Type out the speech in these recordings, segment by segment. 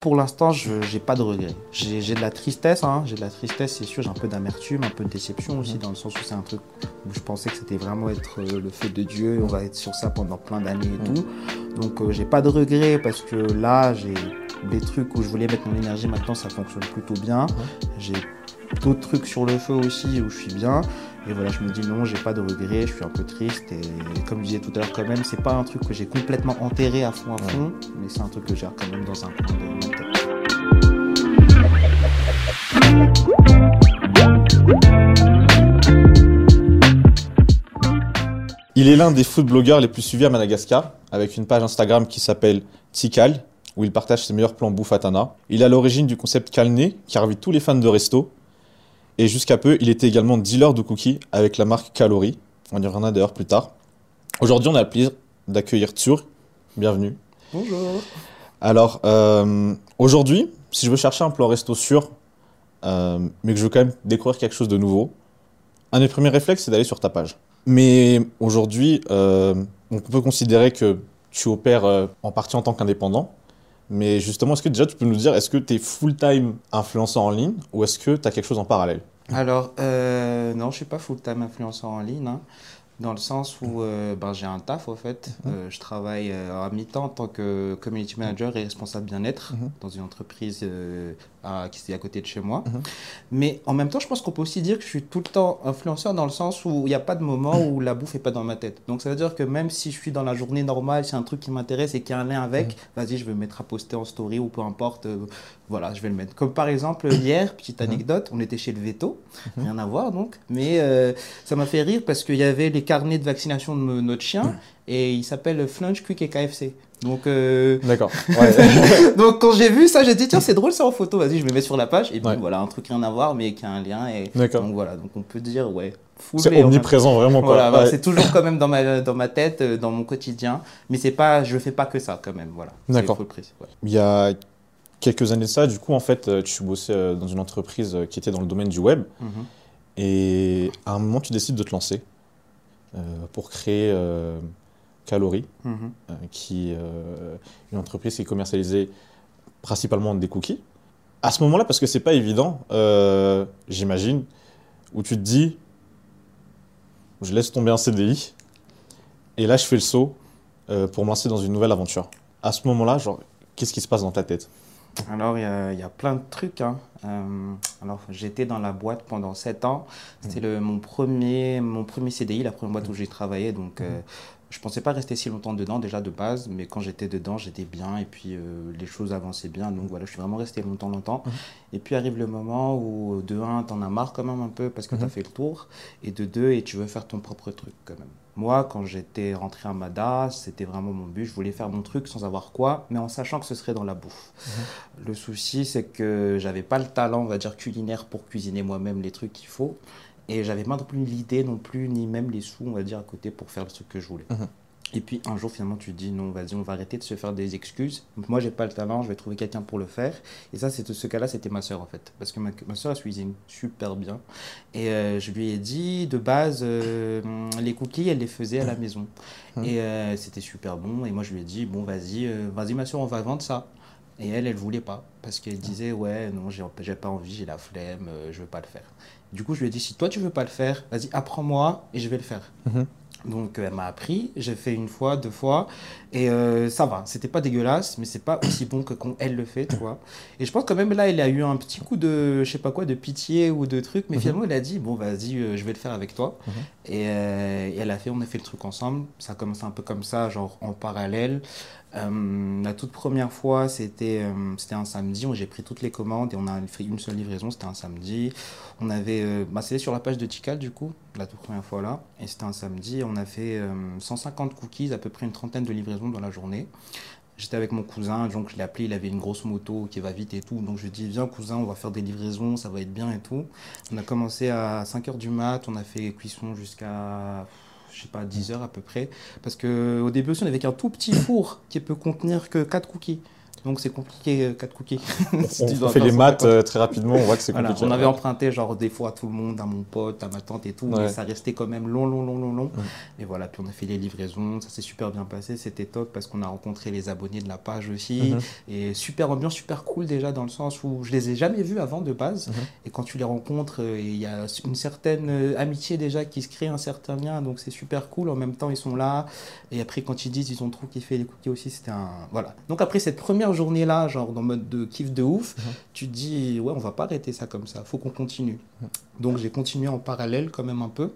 Pour l'instant, je n'ai pas de regrets. J'ai de la tristesse, hein. j'ai de la tristesse, c'est sûr, j'ai un peu d'amertume, un peu de déception aussi, dans le sens où c'est un truc où je pensais que c'était vraiment être euh, le fait de Dieu, on va être sur ça pendant plein d'années et tout. Donc euh, j'ai pas de regrets parce que là, j'ai des trucs où je voulais mettre mon énergie, maintenant ça fonctionne plutôt bien. J'ai d'autres trucs sur le feu aussi où je suis bien. Et voilà, je me dis non, j'ai pas de regrets, je suis un peu triste. Et comme je disais tout à l'heure, quand même, c'est pas un truc que j'ai complètement enterré à fond à fond, mais c'est un truc que j'ai quand même dans un coin de ma tête. Il est l'un des food blogueurs les plus suivis à Madagascar, avec une page Instagram qui s'appelle Tikal, où il partage ses meilleurs plans bouffe à Tana. Il est à l'origine du concept Calné, qui a tous les fans de resto, et jusqu'à peu, il était également dealer de cookies avec la marque Calorie. On y reviendra d'ailleurs plus tard. Aujourd'hui, on a le plaisir d'accueillir Tsur. Bienvenue. Bonjour. Alors, euh, aujourd'hui, si je veux chercher un plan resto sûr, euh, mais que je veux quand même découvrir quelque chose de nouveau, un des premiers réflexes, c'est d'aller sur ta page. Mais aujourd'hui, euh, on peut considérer que tu opères en partie en tant qu'indépendant. Mais justement, est-ce que déjà tu peux nous dire, est-ce que tu es full-time influenceur en ligne ou est-ce que tu as quelque chose en parallèle? Alors, euh, non, je suis pas full-time influenceur en ligne, hein, dans le sens où euh, ben, j'ai un taf, au fait. Mhm. Euh, je travaille à mi-temps en tant que community manager et responsable bien-être mhm. dans une entreprise qui est à côté de chez moi. Mhm. Mais en même temps, je pense qu'on peut aussi dire que je suis tout le temps influenceur dans le sens où il n'y a pas de moment où la bouffe n'est pas dans ma tête. Donc ça veut dire que même si je suis dans la journée normale, c'est un truc qui m'intéresse et qui a un lien avec, mhm. vas-y, je vais me mettre à poster en story ou peu importe. Euh, voilà, je vais le mettre. Comme par exemple, hier, petite mhm. anecdote, on était chez le veto, rien à voir donc, mais euh, ça m'a fait rire parce qu'il y avait les carnets de vaccination de notre chien et il s'appelle Flunch Quick et KFC. Donc, euh... d'accord. donc quand j'ai vu ça, j'ai dit tiens c'est drôle ça en photo, vas-y je me mets sur la page et puis voilà un truc rien à voir mais qui a un lien et donc voilà donc on peut dire ouais. C'est omniprésent vraiment quoi. Voilà, c'est toujours quand même dans ma dans ma tête, euh, dans mon quotidien, mais c'est pas je fais pas que ça quand même voilà. D'accord. Il y a quelques années de ça, du coup en fait euh, tu bossais dans une entreprise qui était dans le domaine du web mhm. et à un moment tu décides de te lancer pour créer Calorie, mhm. euh, qui est euh, une entreprise qui est commercialisée principalement des cookies. À ce moment-là, parce que c'est pas évident, euh, j'imagine, où tu te dis, je laisse tomber un CDI, et là je fais le saut pour me lancer dans une nouvelle aventure. À ce moment-là, genre, qu'est-ce qui se passe dans ta tête? Alors, il y, a plein de trucs. Hein. alors, j'étais dans la boîte pendant 7 ans. C'était mon, premier, mon premier CDI, la première boîte où j'ai travaillé. Donc, je pensais pas rester si longtemps dedans déjà de base, mais quand j'étais dedans, j'étais bien et puis euh, les choses avançaient bien. Donc voilà, je suis vraiment resté longtemps, longtemps. Mhm. Et puis arrive le moment où de un, en as marre quand même un peu parce que tu as mhm. fait le tour, et de deux, et tu veux faire ton propre truc quand même. Moi, quand j'étais rentré à Mada, c'était vraiment mon but. Je voulais faire mon truc sans avoir quoi, mais en sachant que ce serait dans la bouffe. Mhm. Le souci, c'est que j'avais pas le talent, on va dire, culinaire pour cuisiner moi-même les trucs qu'il faut. Et j'avais pas non plus l'idée non plus, ni même les sous, on va dire, à côté pour faire ce que je voulais. Mhm. Et puis un jour, finalement, tu te dis non, vas-y, on va arrêter de se faire des excuses. Moi, j'ai pas le talent, je vais trouver quelqu'un pour le faire. Et ça, c'est ce cas-là, c'était ma soeur en fait. Parce que ma, ma soeur, elle cuisine super bien. Et euh, je lui ai dit, de base, euh, les cookies, elle les faisait à la maison. Mhm. Et euh, c'était super bon. Et moi, je lui ai dit, bon, vas-y, vas-y, ma soeur, on va vendre ça. Et elle, elle voulait pas. Parce qu'elle disait, ouais, non, j'ai pas envie, j'ai la flemme, je veux pas le faire. Du coup, je lui ai dit, si toi tu veux pas le faire, vas-y, apprends-moi et je vais le faire. Mhm. Donc elle m'a appris, j'ai fait une fois, deux fois, et euh, ça va. C'était pas dégueulasse, mais c'est pas aussi bon que quand elle le fait, tu vois. Et je pense quand même là, elle a eu un petit coup de, je sais pas quoi, de pitié ou de truc, mais mhm. finalement elle a dit bon vas-y, euh, je vais le faire avec toi. Euh, et, elle a fait, on a fait le truc ensemble. Ça a commencé un peu comme ça, genre en parallèle. Euh, la toute première fois, c'était euh, c'était un samedi où j'ai pris toutes les commandes et on a fait une seule livraison, c'était un samedi. On avait, euh, bah, c'était sur la page de Tikal du coup, la toute première fois là, et c'était un samedi. On a fait 150 cookies, à peu près une trentaine de livraisons dans la journée. J'étais avec mon cousin, donc je l'ai appelé, il avait une grosse moto qui va vite et tout. Donc je lui ai dit, viens cousin, on va faire des livraisons, ça va être bien et tout. On a commencé à 5h du mat, on a fait cuisson jusqu'à je sais pas, 10 heures à peu près. Parce qu'au début aussi, on avait qu'un tout petit four qui peut contenir que 4 cookies. Donc c'est compliqué, 4 cookies. Si on, fait les maths très rapidement, on voit que c'est compliqué. on avait emprunté genre des fois à tout le monde, à mon pote, à ma tante et tout, mais ça restait quand même long, long, long, long, long. Et voilà, puis on a fait les livraisons, ça s'est super bien passé, c'était top parce qu'on a rencontré les abonnés de la page aussi. Mhm. Et super ambiance, super cool déjà dans le sens où je les ai jamais vus avant de base. Mhm. Et quand tu les rencontres, il y a une certaine amitié déjà qui se crée, un certain lien, donc c'est super cool. En même temps, ils sont là. Et après, quand ils disent ils ont trop kiffé les cookies aussi, c'était un. Voilà. Donc après cette première journée-là, genre dans mode de kiff de ouf, mhm. tu te dis, ouais, on va pas arrêter ça comme ça, faut qu'on continue. Mhm. Donc j'ai continué en parallèle quand même un peu.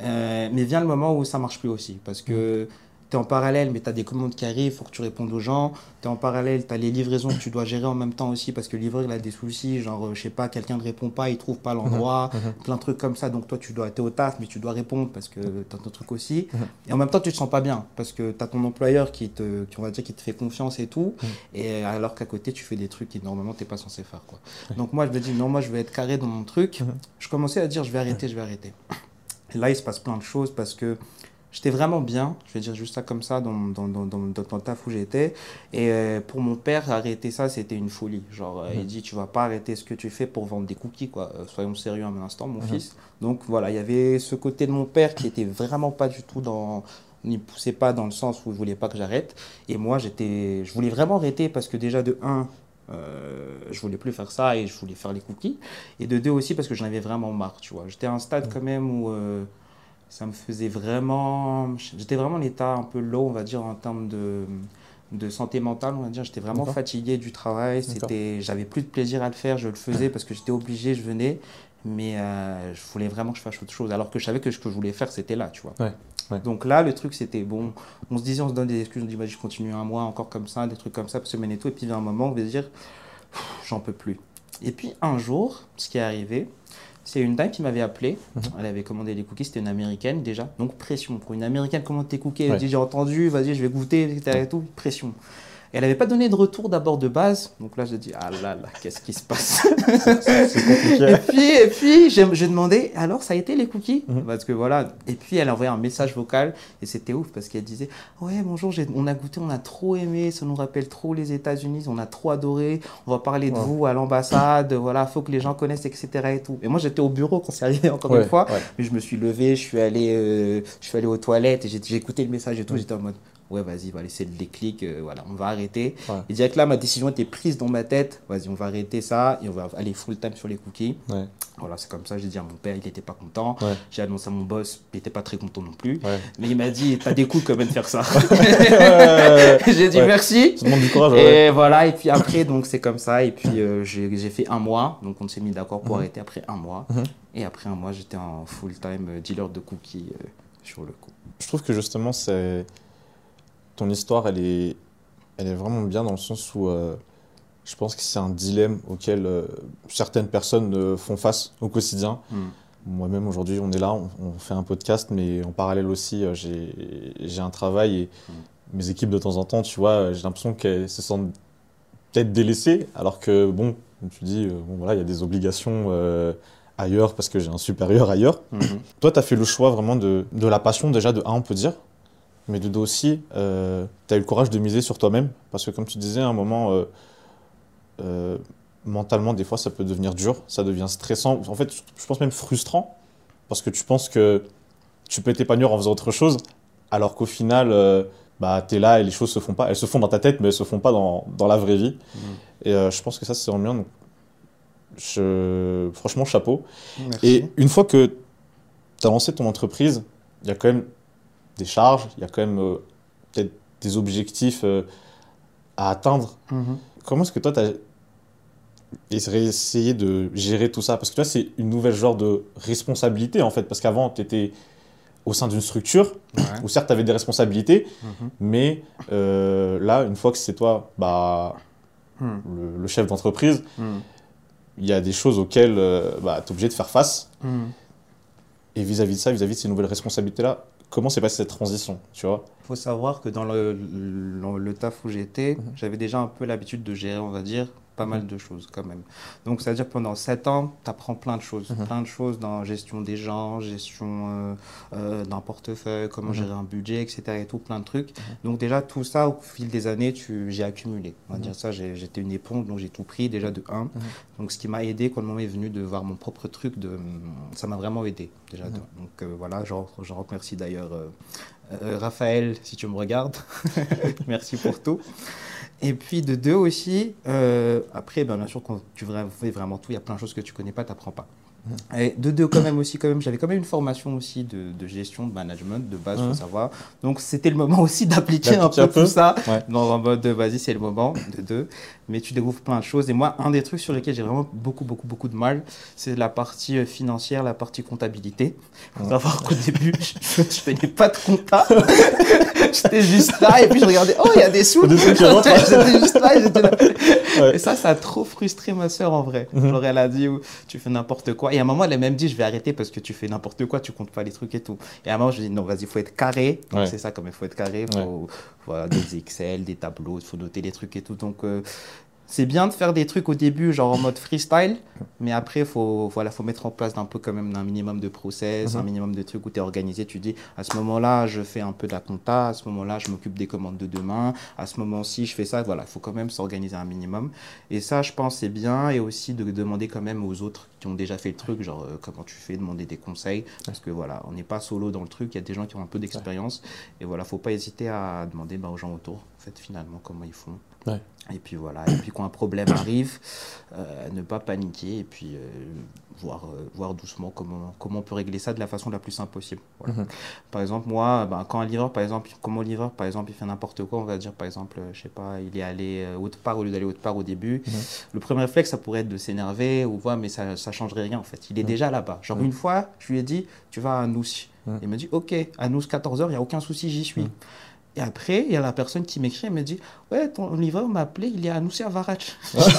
Euh, mais vient le moment où ça marche plus aussi. Parce que tu es en parallèle, mais tu as des commandes qui arrivent, il faut que tu répondes aux gens. Tu es en parallèle, tu as les livraisons que tu dois gérer en même temps aussi, parce que le livreur, il a des soucis, genre, euh, je sais pas, quelqu'un ne répond pas, il trouve pas l'endroit, mhm, mhm. plein de trucs comme ça. Donc toi, tu dois être au taf, mais tu dois répondre parce que tu as ton truc aussi. Mhm. Et en même temps, tu te sens pas bien, parce que tu as ton employeur qui te, qui, on va dire, qui te fait confiance et tout, et alors qu'à côté, tu fais des trucs qui normalement, tu pas censé faire. Quoi. Donc moi, je me dis, non, moi, je vais être carré dans mon truc. Je commençais à dire, je vais arrêter, je vais arrêter. Et là, il se passe plein de choses parce que J'étais vraiment bien, je vais dire juste ça comme ça, dans, dans, dans, dans, dans le taf où j'étais. Et euh, pour mon père, arrêter ça, c'était une folie. Genre, euh, il mhm. dit, tu vas pas arrêter ce que tu fais pour vendre des cookies, quoi. Euh, soyons sérieux un instant, mon mhm. fils. Donc voilà, il y avait ce côté de mon père qui était vraiment pas du tout dans n'y poussait pas dans le sens où je voulais pas que j'arrête. Et moi, j'étais, je voulais vraiment arrêter parce que déjà de 1, euh, je voulais plus faire ça et je voulais faire les cookies. Et de 2 aussi parce que j'en avais vraiment marre, tu vois. J'étais à un stade mhm. quand même où ça me faisait vraiment. J'étais vraiment en état un peu low, on va dire, en termes de, de santé mentale, on va dire. J'étais vraiment fatigué du travail. C'était, j'avais plus de plaisir à le faire. Je le faisais parce que j'étais obligé, je venais. Mais euh, je voulais vraiment que je fasse autre chose. Alors que je savais que ce que je voulais faire, c'était là, tu vois. Donc là, le truc, c'était bon. On se disait, on se donne des excuses. On dit, bah, je continue un mois encore comme ça, des trucs comme ça, semaine et tout. Et puis, il y a un moment, on va dire, j'en peux plus. Et puis, un jour, ce qui est arrivé, c'est une dame qui m'avait appelé. Mhm. Elle avait commandé des cookies. C'était une américaine déjà. Donc pression. Pour une américaine, commande tes cookies? Elle dit J'ai entendu, vas-y, je vais goûter, etc. Et tout. Pression elle n'avait pas donné de retour d'abord de base. Donc là, je dis, ah là là, qu'est-ce qui se passe? Et puis, et puis j'ai demandé, alors ça a été les cookies? Mhm. Parce que voilà. Et puis elle a envoyé un message vocal et c'était ouf parce qu'elle disait, ouais, bonjour, on a goûté, on a trop aimé, ça nous rappelle trop les États-Unis, on a trop adoré, on va parler de vous à l'ambassade, voilà, faut que les gens connaissent, etc. Et tout. Et moi, j'étais au bureau quand c'est arrivé encore une fois, mais je me suis levé, je suis allé, euh, je suis allé aux toilettes et j'ai écouté le message et tout, j'étais en mode, ouais, vas-y, va laisser le déclic, euh, voilà, on va arrêter. Et direct là, ma décision était prise dans ma tête, vas-y, on va arrêter ça et on va aller full time sur les cookies. Voilà, c'est comme ça, j'ai dit à mon père, il n'était pas content. J'ai annoncé à mon boss, il n'était pas très content non plus. Mais il m'a dit, t'as des coups quand même de faire ça. j'ai dit merci. Ça demande du courage. Et voilà, et puis après, donc c'est comme ça. Et puis euh, j'ai fait un mois, donc on s'est mis d'accord pour mhm. arrêter après un mois. Mhm. Et après un mois, j'étais en full time euh, dealer de cookies sur le coup. Je trouve que justement, c'est ton histoire, elle est, elle est vraiment bien dans le sens où euh, je pense que c'est un dilemme auquel euh, certaines personnes euh, font face au quotidien. Hmm. Moi-même, aujourd'hui, on est là, on, fait un podcast, mais en parallèle aussi, j'ai un travail et hmm. mes équipes, de temps en temps, tu vois, j'ai l'impression qu'elles se sentent peut-être délaissées, alors que, bon, comme tu dis, bon, voilà, il y a des obligations ailleurs parce que j'ai un supérieur ailleurs. Hmm. Toi, tu as fait le choix vraiment de, de la passion, déjà, de un, on peut dire, mais de deux aussi, euh, tu as eu le courage de miser sur toi-même. Parce que comme tu disais, à un moment, euh, euh, mentalement, des fois, ça peut devenir dur, ça devient stressant. En fait, je pense même frustrant, parce que tu penses que tu peux t'épanouir en faisant autre chose, alors qu'au final, bah, tu es là et les choses se font pas. Elles se font dans ta tête, mais elles se font pas dans, dans la vraie vie. Mmh. Et je pense que ça, c'est en bien. Donc, je... Franchement, chapeau. Et une fois que tu as lancé ton entreprise, il y a quand même des charges, il y a quand même euh, peut-être des objectifs euh, à atteindre. Mhm. Comment est-ce que toi, tu as essayé de gérer tout ça? Parce que toi, c'est une nouvelle genre de responsabilité, en fait. Parce qu'avant, tu étais au sein d'une structure, où certes, tu avais des responsabilités, mhm. mais euh, là, une fois que c'est toi bah, hmm. le, chef d'entreprise, hmm. il y a des choses auxquelles bah, tu es obligé de faire face. Hmm. Et vis-à-vis de ça, vis-à-vis -vis de ces nouvelles responsabilités-là, comment s'est passée cette transition, tu vois? Il faut savoir que dans le, le, taf où j'étais, mhm. j'avais déjà un peu l'habitude de gérer, on va dire, pas mal de choses quand même. Donc, c'est-à-dire pendant 7 ans, tu apprends plein de choses. Mhm. Plein de choses dans gestion des gens, gestion euh, euh, d'un portefeuille, comment Mhm. gérer un budget, etc. et tout, plein de trucs. Donc, déjà, tout ça, au fil des années, j'ai accumulé. On va Mhm. dire ça, j'étais une éponge, donc j'ai tout pris déjà de 1. Donc, ce qui m'a aidé quand le moment est venu de voir mon propre truc, de, ça m'a vraiment aidé déjà. Mhm. de- Donc, euh, voilà, j'en j'en remercie d'ailleurs Raphaël, si tu me regardes. Merci pour tout. Et puis de deux aussi, euh, après, ben, bien sûr, quand tu fais vraiment tout, il y a plein de choses que tu connais pas, tu n'apprends pas. Et de deux, quand même aussi, quand même, j'avais quand même une formation aussi de, de gestion, de management, de base, Mhm. faut savoir. Donc c'était le moment aussi d'appliquer un peu un peu. tout ça Ouais. dans un mode de vas-y, c'est le moment, de deux. Mais tu découvres plein de choses. Et moi, un des trucs sur lesquels j'ai vraiment beaucoup, beaucoup, beaucoup de mal, c'est la partie euh, financière, la partie comptabilité. Faut Ouais. savoir qu'au début, je faisais pas de compta. J'étais juste là et puis je regardais, oh, il y a des sous. J'étais juste là et j'étais là. Ouais. Et ça, ça a trop frustré ma soeur en vrai. Mhm. Genre, elle a dit, tu fais n'importe quoi. Et à un moment, elle a même dit, je vais arrêter parce que tu fais n'importe quoi, tu comptes pas les trucs et tout. Et à un moment, je dis, non, vas-y, il faut être carré. Donc, Ouais. c'est ça, comme il faut être carré. Faut, voilà, des Excel, des tableaux, il faut noter les trucs et tout. Donc, euh, c'est bien de faire des trucs au début, genre en mode freestyle, mais après, il faut, voilà, faut mettre en place un peu quand même un minimum de process, Mhm. un minimum de trucs où tu es organisé. Tu dis, à ce moment-là, je fais un peu de la compta, à ce moment-là, je m'occupe des commandes de demain, à ce moment-ci, je fais ça. Voilà, il faut quand même s'organiser un minimum. Et ça, je pense, c'est bien. Et aussi de demander quand même aux autres qui ont déjà fait le truc, genre euh, comment tu fais, demander des conseils. Parce que voilà, on n'est pas solo dans le truc, il y a des gens qui ont un peu d'expérience. Et voilà, faut pas hésiter à demander bah, aux gens autour, en fait, finalement, comment ils font. Ouais. Et puis voilà, et puis quand un problème arrive, euh, ne pas paniquer et puis euh, voir, euh, voir doucement comment, comment on peut régler ça de la façon la plus simple possible. Voilà. Mhm. Par exemple, moi, ben, quand un livreur, par exemple, comme mon livreur, par exemple, il fait n'importe quoi, on va dire, par exemple, je sais pas, il est allé autre part au lieu d'aller autre part au début, Mhm. le premier réflexe, ça pourrait être de s'énerver ou voir, mais ça, ça changerait rien en fait. Il est Mhm. déjà là-bas. Genre, une fois, je lui ai dit, tu vas à Nous. Mhm. Il me dit, ok, à Nous, 14h, il n'y a aucun souci, j'y suis. Et après, il y a la personne qui m'écrit, elle me dit Ouais, ton livreur m'a appelé, il est à Noussi à Varach. Ouais.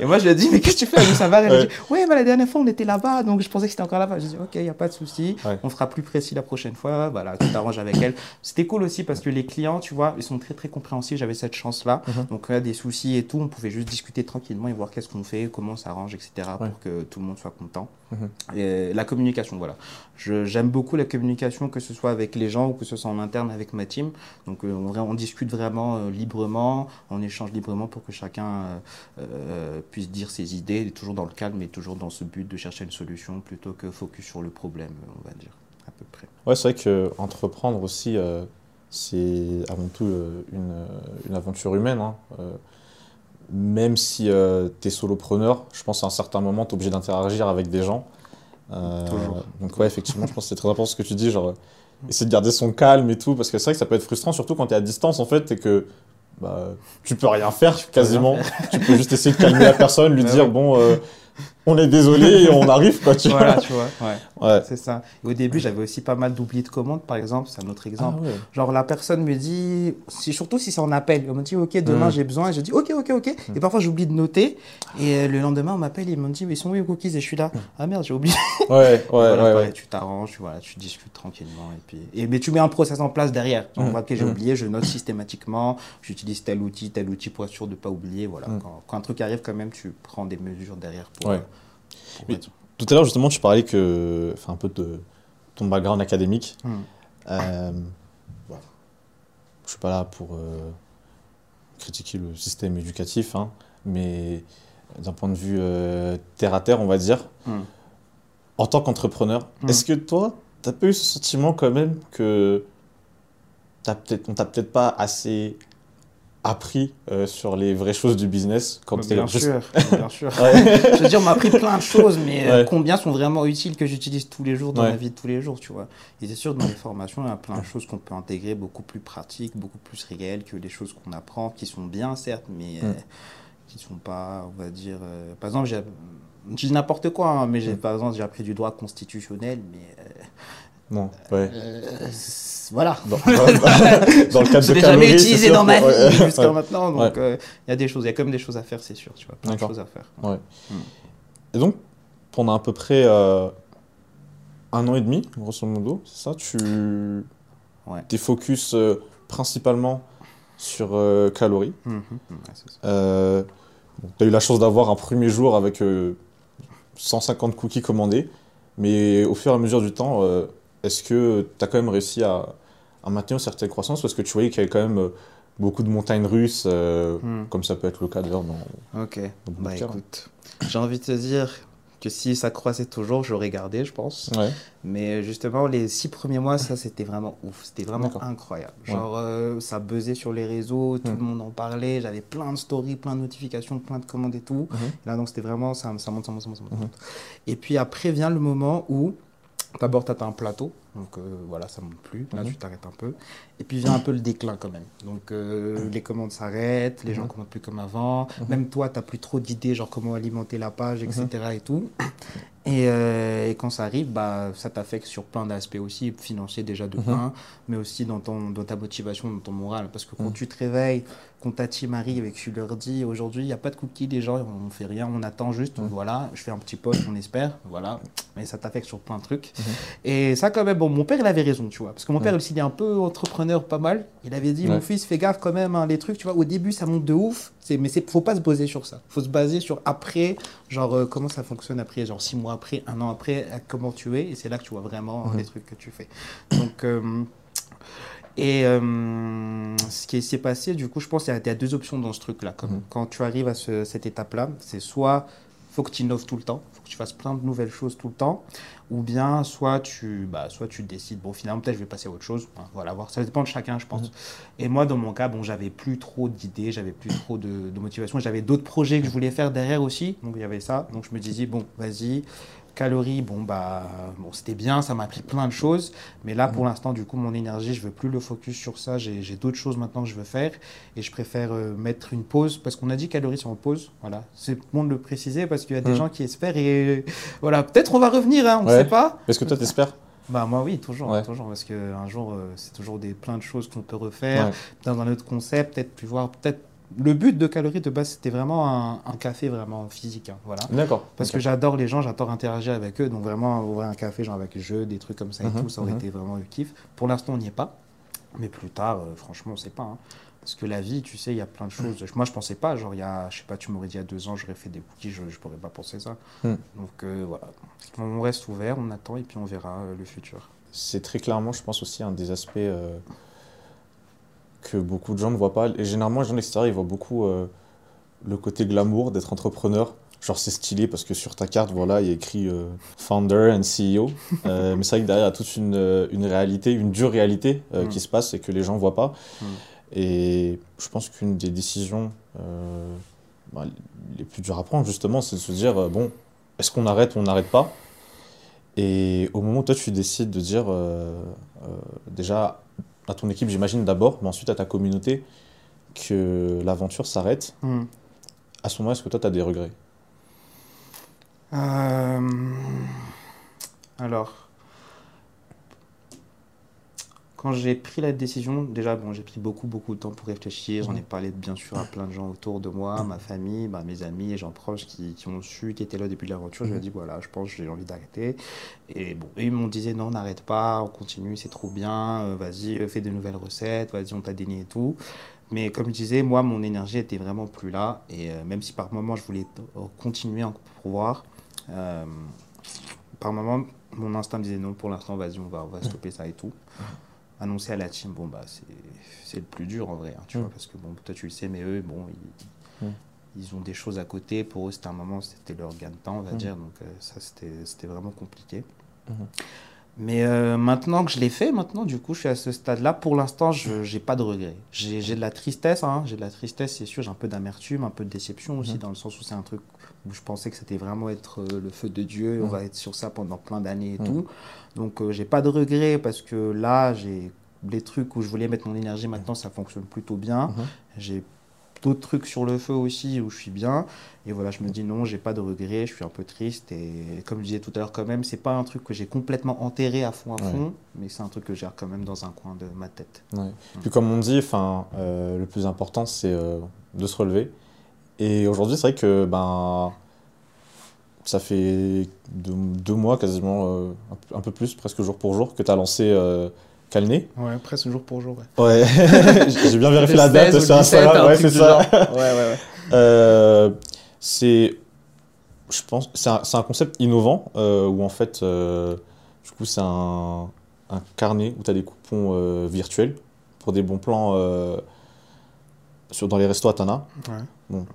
Et moi, je lui ai dit Mais qu'est-ce que tu fais à Varach Elle Ouais. me dit Ouais, mais la dernière fois, on était là-bas, donc je pensais que c'était encore là-bas. Je dis Ok, il n'y a pas de souci, Ouais. on fera plus précis la prochaine fois. Voilà, tu t'arranges avec elle. C'était cool aussi parce que les clients, tu vois, ils sont très très compréhensifs. J'avais cette chance-là. Mhm. Donc, il y a des soucis et tout, on pouvait juste discuter tranquillement et voir qu'est-ce qu'on fait, comment on s'arrange, etc. Pour que tout le monde soit content. Mhm. La communication, voilà. J'aime beaucoup la communication, que ce soit avec les gens ou que ce soit en interne avec ma team. Donc euh, on, discute vraiment euh, librement, on échange librement pour que chacun euh, puisse dire ses idées, toujours dans le calme et toujours dans ce but de chercher une solution plutôt que focus sur le problème, on va dire, à peu près. Ouais, c'est vrai que entreprendre aussi, c'est avant tout une, une aventure humaine. hein. Euh, même si tu es solopreneur, je pense à un certain moment, tu es obligé d'interagir avec des gens. Euh, Toujours. Donc, ouais, effectivement, je pense que c'est très important ce que tu dis. Genre, euh, essayer de garder son calme et tout, parce que c'est vrai que ça peut être frustrant, surtout quand tu es à distance en fait, et que bah, tu peux rien faire rien quasiment. tu peux juste essayer de calmer la personne, lui Bah dire bon, euh, on est désolé et on arrive, quoi. Tu Voilà, tu vois, ouais, vois. Ouais. c'est ça. Et au début, j'avais aussi pas mal d'oublis de commandes, par exemple, c'est un autre Ah, exemple. ouais. Genre la personne me dit, si, surtout si c'est en appel, on me dit ok demain Mm. j'ai besoin, et je dis ok ok ok, et parfois j'oublie de noter, et euh, le lendemain on m'appelle, ils me disent mais ils sont où les cookies? Et je suis là, ah merde j'ai oublié. Ouais, ouais, Voilà, ouais. Tu t'arranges, tu, voilà, tu discutes tranquillement et puis et mais tu mets un process en place derrière. On Mm. voit que j'ai Mm. oublié, je note systématiquement, j'utilise tel outil, tel outil pour être sûr de pas oublier. Voilà, Mm. quand, quand un truc arrive quand même, tu prends des mesures derrière pour. Ouais. Tout à l'heure, justement, tu parlais que, enfin, un peu de ton background académique. Mm. Euh, bon, je suis pas là pour euh, critiquer le système éducatif, hein, mais d'un point de vue euh, terre à terre, on va dire, Mm. en tant qu'entrepreneur, Mm. est-ce que toi, tu as pas eu ce sentiment quand même que t'as peut-être, on t'a peut-être pas assez appris euh, sur les vraies choses du business quand t'étais Bien juste- sûr, bien sûr. Ouais. Je veux dire, on m'a appris plein de choses, mais euh, Ouais. combien sont vraiment utiles que j'utilise tous les jours dans Ouais. ma vie de tous les jours, tu vois. Et c'est sûr, dans les formations, il y a plein de choses qu'on peut intégrer, beaucoup plus pratiques, beaucoup plus réelles que les choses qu'on apprend, qui sont bien, certes, mais euh, Mm. qui sont pas, on va dire... euh, par exemple, j'ai... Je dis n'importe quoi, hein, mais j'ai, Mm. par exemple, j'ai appris du droit constitutionnel, mais Non, ouais. euh, voilà. Dans, dans- dans le cadre Je de l'ai jamais utilisé dans ma vie ouais, jusqu'à ouais. maintenant, donc euh, il y a des choses, il y a quand même des choses à faire, c'est sûr, tu vois, plein de choses à faire. Et donc, pendant à peu près euh, un an et demi, grosso modo, c'est ça Tu Ouais. es focus principalement sur calories. Ouais, tu as eu la chance d'avoir un premier jour avec euh, 150 cookies commandés, mais au fur et à mesure du temps, est-ce que tu as quand même réussi à, à maintenir une certaine croissance? Parce que tu voyais qu'il y avait quand même euh, beaucoup de montagnes russes, euh, Hmm. comme ça peut être le cas d'ailleurs dans, Ok, dans bah cas. écoute, j'ai envie de te dire que si ça croissait toujours, j'aurais gardé, je pense. Ouais. Mais justement, les six premiers mois, ça, c'était vraiment ouf. C'était vraiment incroyable. Ouais. Genre, euh, ça buzzait sur les réseaux, tout Mm. le monde en parlait. J'avais plein de stories, plein de notifications, plein de commandes et tout. Mhm. Et là, donc, c'était vraiment, ça, ça monte, ça monte, ça monte, ça monte. Mhm. monte. Et puis après vient le moment où, d'abord, tu atteins un plateau. Donc euh, voilà, ça monte plus. Là, Mhm. tu t'arrêtes un peu. Et puis vient un peu le déclin quand même. Donc euh, les commandes s'arrêtent, les gens Mhm. commandent plus comme avant. Mhm. Même toi, tu n'as plus trop d'idées, genre comment alimenter la page, etc. et tout. Et, euh, et quand ça arrive, bah, ça t'affecte sur plein d'aspects aussi, financiers déjà de Mhm. un, mais aussi dans, ton, dans ta motivation, dans ton moral. Parce que quand Mhm. tu te réveilles, quand ta team arrive et que tu leur dis aujourd'hui, il n'y a pas de cookies, les gens, on fait rien, on attend juste, Mhm. voilà, je fais un petit post, on espère, voilà. Mais ça t'affecte sur plein de trucs. Et ça, quand même, bon, mon père, il avait raison, tu vois. Parce que mon père, aussi, il est un peu entrepreneur, pas mal. Il avait dit, mon fils, fais gaffe quand même, hein, les trucs, tu vois. Au début, ça monte de ouf, mais il faut pas se baser sur ça. faut se baser sur après, genre, euh, comment ça fonctionne après, genre six mois après, un an après, comment tu es. Et c'est là que tu vois vraiment les trucs que tu fais. Donc. euh, et euh, ce qui s'est passé, du coup, je pense qu'il y, a- il y a deux options dans ce truc-là. Mhm. Quand tu arrives à ce- cette étape-là, c'est soit faut que tu innoves tout le temps, faut que tu fasses plein de nouvelles choses tout le temps, ou bien soit tu, bah, soit tu décides, bon, finalement, peut-être je vais passer à autre chose. Hein, voilà, voir. Ça dépend de chacun, je pense. Mhm. Et moi, dans mon cas, bon, j'avais plus trop d'idées, j'avais plus trop de, de motivation, j'avais d'autres projets que je voulais faire derrière aussi, donc il y avait ça. Donc je me disais, bon, vas-y. Calories, bon, bah, bon, c'était bien, ça m'a appris plein de choses. Mais là, pour l'instant, du coup, mon énergie, je veux plus le focus sur ça. J'ai d'autres choses maintenant que je veux faire. Et je préfère euh, mettre une pause. Parce qu'on a dit calories sont en pause. Voilà. C'est bon de le préciser parce qu'il y a des Mm. gens qui espèrent. Et voilà, peut-être on va revenir, hein, on ne Ouais. sait pas. Est-ce que toi, t'espères? Bah, moi, oui, toujours. Ouais. toujours parce qu'un jour, euh, c'est toujours des, plein de choses qu'on peut refaire Ouais. dans un autre concept. Peut-être plus voir. Peut-être. Le but de calories de base, c'était vraiment un, un café vraiment physique. hein, voilà. D'accord. Parce que j'adore les gens, j'adore interagir avec eux. Donc vraiment, ouvrir un café, genre avec jeux, des trucs comme ça et Mhm, tout, ça aurait mhm. été vraiment le kiff. Pour l'instant, on n'y est pas. Mais plus tard, euh, franchement, on sait pas. hein. Parce que la vie, tu sais, il y a plein de choses. Moi, je pensais pas. Genre, il y a, je sais pas, tu m'aurais dit il y a deux ans, j'aurais fait des cookies, je, je pourrais pas penser ça. Hmm. Donc euh, voilà. On reste ouvert, on attend et puis on verra euh, le futur. C'est très clairement, je pense, aussi un des aspects que beaucoup de gens ne voient pas. Et généralement, les gens de l'extérieur, ils voient beaucoup euh, le côté glamour d'être entrepreneur. Genre, c'est stylé parce que sur ta carte, voilà, il y a écrit euh, founder and CEO. Euh, mais c'est vrai que derrière, il y a toute une, une réalité, une dure réalité Mm. qui se passe et que les gens ne voient pas. Mm. Et je pense qu'une des décisions bah, les plus dures à prendre, justement, c'est de se dire bon, est-ce qu'on arrête ou on n'arrête pas? Et au moment où toi, tu décides de dire déjà à ton équipe, j'imagine d'abord, mais ensuite à ta communauté, que l'aventure s'arrête, Hmm. à ce moment, est-ce que toi, tu as des regrets? Euh, Alors, quand j'ai pris la décision, déjà, bon, j'ai pris beaucoup, beaucoup de temps pour réfléchir. J'en ai parlé, bien sûr, à plein de gens autour de moi, ma famille, bah, mes amis et gens proches qui, qui ont su, qui étaient là au début de l'aventure. Je leur ai dit, voilà, je pense que j'ai envie d'arrêter. Et bon, ils m'ont dit, non, n'arrête pas, on continue, c'est trop bien, euh, vas-y, euh, fais de nouvelles recettes, vas-y, on t'a dénié et tout. Mais comme je disais, moi, mon énergie était vraiment plus là. Et euh, même si par moment, je voulais continuer encore pour voir, euh, par moment, mon instinct me disait non, pour l'instant, vas-y, on va, on va stopper ça et tout. Annoncer à la team, bon, bah, c'est le plus dur en vrai, hein, tu Mm. vois, parce que bon, toi, tu le sais, mais eux, bon, ils, Mm. ils ont des choses à côté. Pour eux, c'était un moment, c'était leur gain de temps, on va Mm. dire. Donc, euh, ça, c'était vraiment compliqué. Mhm. Mais euh, maintenant que je l'ai fait, maintenant, du coup, je suis à ce stade-là. Pour l'instant, je n'ai pas de regrets. J'ai de la tristesse, hein, j'ai de la tristesse, c'est sûr. J'ai un peu d'amertume, un peu de déception aussi, Mhm. dans le sens où c'est un truc je pensais que c'était vraiment être euh, le feu de Dieu. On Mhm. va être sur ça pendant plein d'années et Mhm. tout. Donc, euh, j'ai pas de regrets parce que là, j'ai les trucs où je voulais mettre mon énergie maintenant, ça fonctionne plutôt bien. Mhm. J'ai d'autres trucs sur le feu aussi où je suis bien. Et voilà, je me dis non, j'ai pas de regrets, je suis un peu triste. Et comme je disais tout à l'heure, quand même, c'est pas un truc que j'ai complètement enterré à fond à Ouais. fond, mais c'est un truc que j'ai quand même dans un coin de ma tête. Ouais. Puis comme on dit, enfin, euh, le plus important, c'est euh, de se relever. Et aujourd'hui, c'est vrai que ben, ça fait deux, deux mois quasiment, euh, un, peu- plus, presque jour pour jour, que tu as lancé euh, Calné. Ouais, presque jour pour jour. Ouais, j'ai bien vérifié la date sur Instagram. Ouais, c'est ça. Ouais, ouais, ouais. Euh, c'est, je pense, c'est un, un, concept innovant euh, où en fait, euh, du coup, c'est un, un, carnet où tu as des coupons euh, virtuels pour des bons plans euh, sur, dans les restos Atana. Ouais. Bon.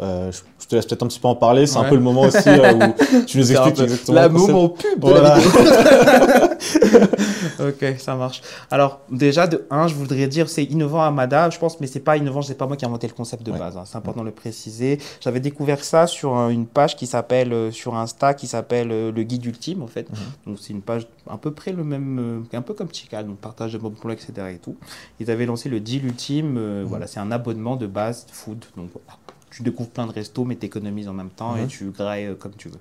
Euh, je, te laisse peut-être un petit peu en parler, c'est ouais. un peu le moment aussi où tu nous expliques exactement. La moment pub voilà. ok, ça marche. Alors, déjà, de un, je voudrais dire, c'est innovant Amada, je pense, mais c'est pas innovant, c'est pas moi qui ai inventé le concept de ouais. base. Hein, c'est important de le préciser. J'avais découvert ça sur une page qui s'appelle, euh, sur Insta, qui s'appelle euh, Le Guide Ultime, en fait. Mm -hmm. Donc, c'est une page à peu près le même, euh, un peu comme Chical, donc partage de bons plans, etc. Et tout. Ils avaient lancé le Deal Ultime, mm -hmm. voilà, c'est un abonnement de base food. Donc, voilà tu découvres plein de restos, mais tu économises en même temps mmh. et tu grailles comme tu veux.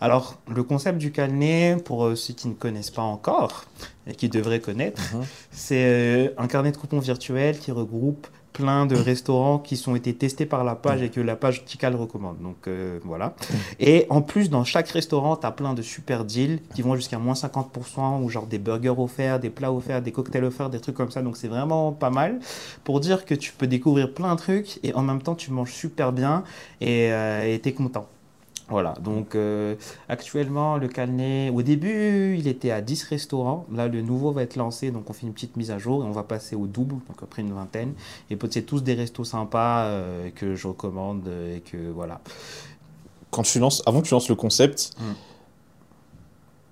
Alors, le concept du carnet, pour ceux qui ne connaissent pas encore et qui devraient connaître, mmh. c'est un carnet de coupons virtuel qui regroupe plein de restaurants qui sont été testés par la page et que la page Tikal recommande. Donc euh, voilà. Et en plus, dans chaque restaurant, tu as plein de super deals qui vont jusqu'à moins 50% ou genre des burgers offerts, des plats offerts, des cocktails offerts, des trucs comme ça. Donc c'est vraiment pas mal pour dire que tu peux découvrir plein de trucs et en même temps, tu manges super bien et euh, tu es content. Voilà, donc euh, actuellement, le Calnet, au début, il était à 10 restaurants. Là, le nouveau va être lancé, donc on fait une petite mise à jour et on va passer au double, donc après une vingtaine. Et peut-être c'est tous des restos sympas euh, que je recommande et que voilà. Quand tu lances, avant que tu lances le concept, mm.